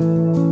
Música